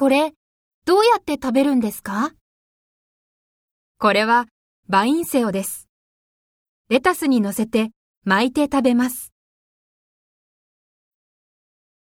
これ、どうやって食べるんですか？これはバインセオです。レタスに乗せて巻いて食べます。